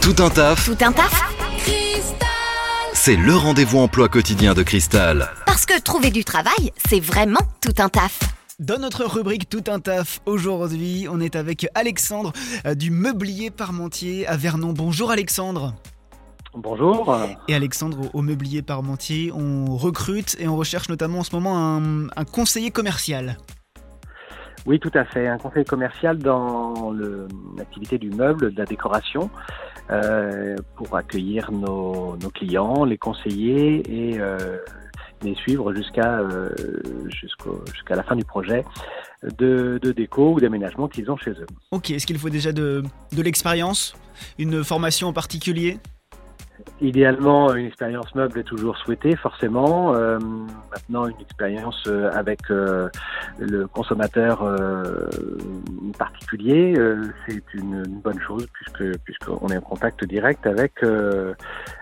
Tout un taf, Tout un taf c'est le rendez-vous emploi quotidien de Cristal. Parce que trouver du travail, c'est vraiment tout un taf. Dans notre rubrique Tout un taf, aujourd'hui, on est avec Alexandre euh, du Meublier Parmentier à Vernon. Bonjour Alexandre. Bonjour. Et Alexandre, au- au Meublier Parmentier, on recrute et on recherche notamment en ce moment un, un conseiller commercial. Oui, tout à fait. Un conseil commercial dans l'activité du meuble, de la décoration, euh, pour accueillir nos, clients, les conseiller et euh, les suivre jusqu'à euh, jusqu'à la fin du projet de, de déco ou d'aménagement qu'ils ont chez eux. Ok, est-ce qu'il faut déjà de, de l'expérience Une formation en particulier? Idéalement, une expérience meuble est toujours souhaitée, forcément. Euh, maintenant, une expérience euh, avec euh, le consommateur euh, particulier, c'est une, une bonne chose puisque puisqu'on est en contact direct avec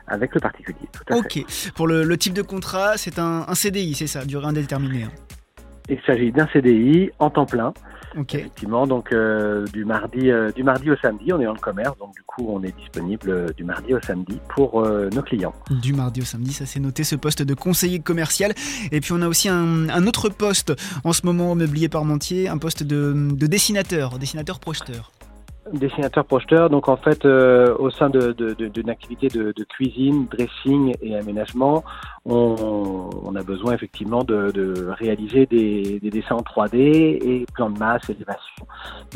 avec le particulier. Tout à fait. Ok, pour le, le type de contrat, c'est un, un CDI, c'est ça, durée indéterminée. hein. Il s'agit d'un CDI en temps plein, Effectivement. Donc euh, du mardi euh, du mardi au samedi, on est dans le commerce, donc du coup, on est disponible euh, du mardi au samedi pour euh, nos clients. du mardi au samedi, ça c'est noté, ce poste de conseiller commercial. Et puis on a aussi un, un autre poste en ce moment au Meublier Parmentier, un poste de, de dessinateur, dessinateur projeteur. Dessinateur projeteur, donc en fait, euh, au sein de- de- de- d'une activité de, de cuisine, dressing et aménagement, on, on a besoin effectivement de, de réaliser des, des dessins en 3D et plans de masse, élévation.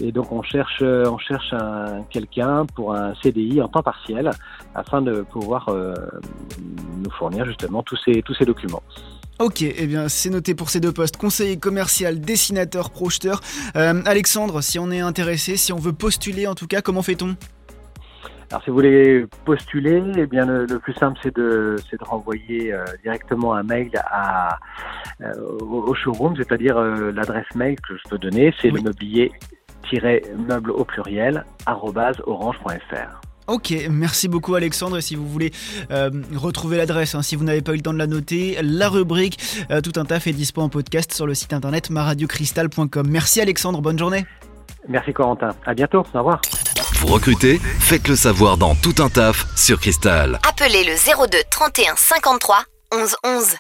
Et donc on cherche, euh, on cherche un, quelqu'un pour un CDI en temps partiel afin de pouvoir euh, nous fournir justement tous ces, tous ces documents. Ok, eh bien c'est noté pour ces deux postes, conseiller commercial, dessinateur, projeteur. Euh, Alexandre, si on est intéressé, si on veut postuler en tout cas, comment fait-on? Alors, si vous voulez postuler, eh bien, le, le plus simple, c'est de, c'est de renvoyer euh, directement un mail à, euh, au, showroom, c'est-à-dire euh, l'adresse mail que je peux donner, c'est Oui. le mobilier-meuble au pluriel, orange.fr. Ok, merci beaucoup Alexandre. Et si vous voulez euh, retrouver l'adresse, hein, si vous n'avez pas eu le temps de la noter, la rubrique euh, Tout un taf est dispo en podcast sur le site internet maradiocristal.com. Merci Alexandre, bonne journée. Merci Corentin. À bientôt. Au revoir. Vous recrutez Faites le savoir dans Tout un taf sur Cristal. Appelez le 02 31 53 11 11.